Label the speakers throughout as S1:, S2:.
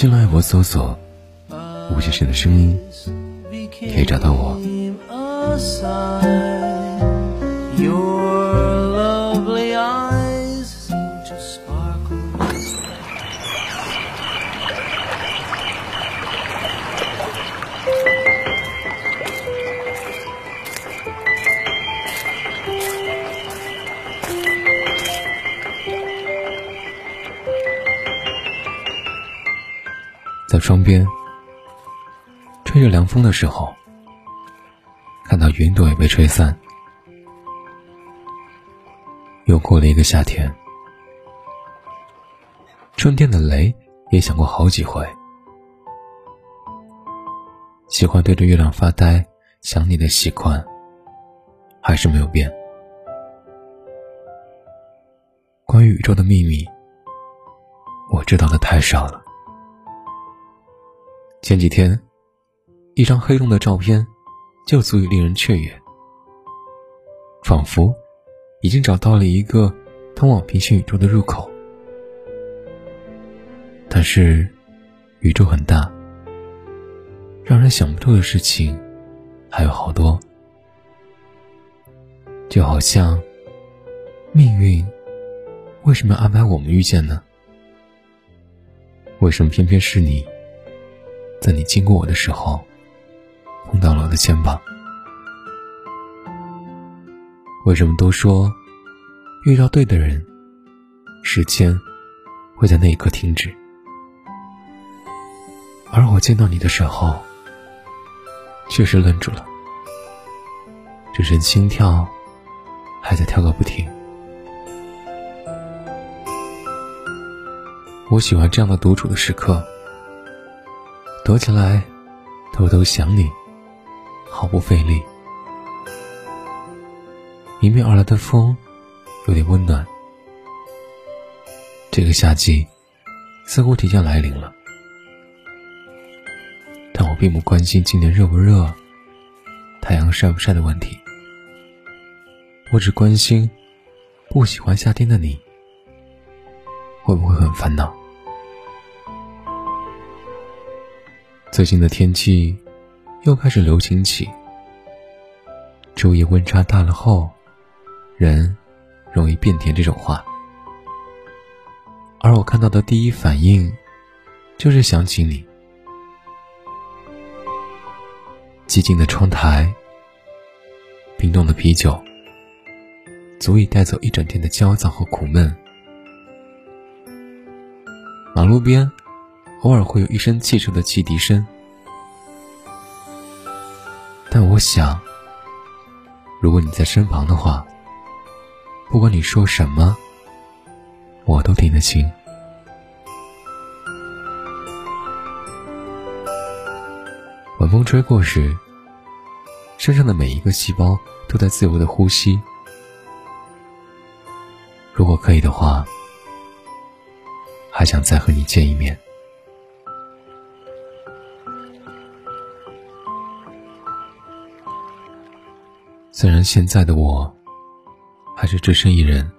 S1: 新浪微博搜索“吴先生的声音”，可以找到我。在窗边吹着凉风的时候，看到云朵也被吹散，又过了一个夏天。春天的雷也响过好几回。喜欢对着月亮发呆、想你的习惯，还是没有变。关于宇宙的秘密，我知道的太少了。前几天，一张黑洞的照片就足以令人雀跃，仿佛已经找到了一个通往平行宇宙的入口。但是，宇宙很大，让人想不透的事情还有好多，就好像命运为什么安排我们遇见呢？为什么偏偏是你？在你经过我的时候，碰到了我的肩膀。为什么都说遇到对的人，时间会在那一刻停止？而我见到你的时候，确实愣住了，只是心跳还在跳个不停。我喜欢这样的独处的时刻。躲起来，偷偷想你，毫不费力。迎面而来的风，有点温暖。这个夏季，似乎即将来临了。但我并不关心今年热不热，太阳晒不晒的问题。我只关心，不喜欢夏天的你，会不会很烦恼？最近的天气又开始流行起，昼夜温差大了后，人容易变甜这种话。而我看到的第一反应，就是想起你。寂静的窗台，冰冻的啤酒，足以带走一整天的焦躁和苦闷。马路边。偶尔会有一声汽车的汽笛声，但我想，如果你在身旁的话，不管你说什么，我都听得清。晚风吹过时，身上的每一个细胞都在自由的呼吸。如果可以的话，还想再和你见一面。虽然现在的我还是只身一人，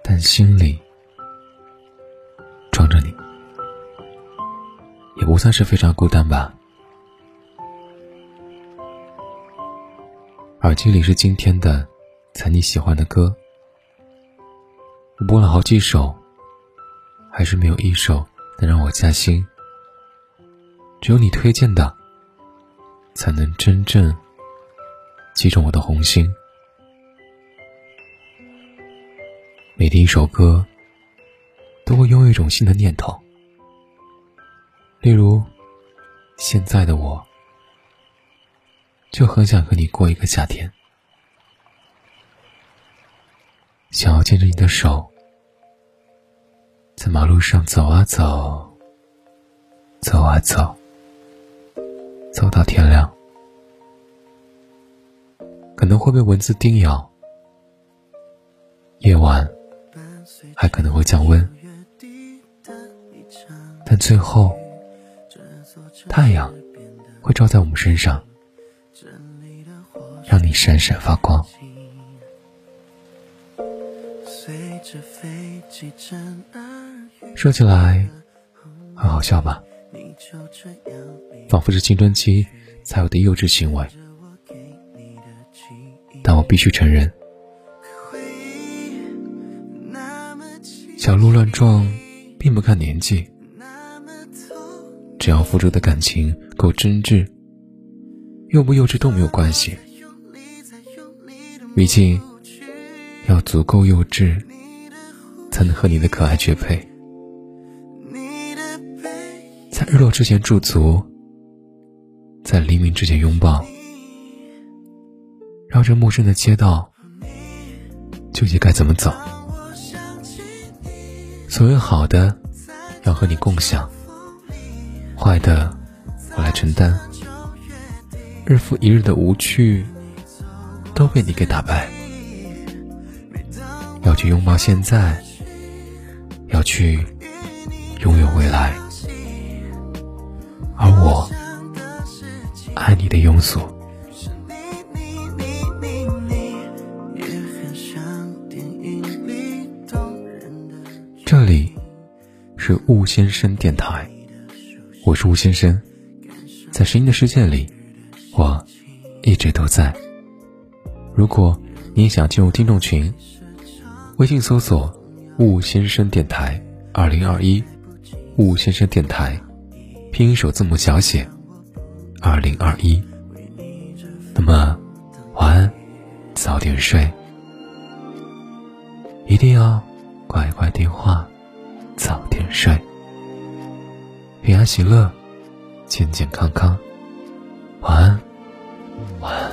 S1: 但心里装着你，也不算是非常孤单吧。耳机里是今天的才你喜欢的歌，我播了好几首，还是没有一首能让我加心。只有你推荐的，才能真正。击中我的红心。每听一首歌，都会拥有一种新的念头。例如，现在的我，就很想和你过一个夏天，想要牵着你的手，在马路上走啊走，走啊走，走到天亮。可能会被蚊子叮咬，夜晚还可能会降温，但最后，太阳会照在我们身上，让你闪闪发光。说起来，很好笑吧？仿佛是青春期才有的幼稚行为。但我必须承认，小鹿乱撞并不看年纪，只要付出的感情够真挚，幼不幼稚都没有关系。毕竟，要足够幼稚，才能和你的可爱绝配。在日落之前驻足，在黎明之前拥抱。绕着陌生的街道，纠结该怎么走。所谓好的，要和你共享；坏的，我来承担。日复一日的无趣，都被你给打败。要去拥抱现在，要去拥有未来，而我爱你的庸俗。是雾先生电台，我是雾先生，在声音的世界里，我一直都在。如果你想进入听众群，微信搜索“雾先生电台二零二一”，雾先生电台，拼音首字母小写二零二一。那么，晚安，早点睡，一定要。乖乖听话，睡。平安喜乐健健康康。晚安。晚安。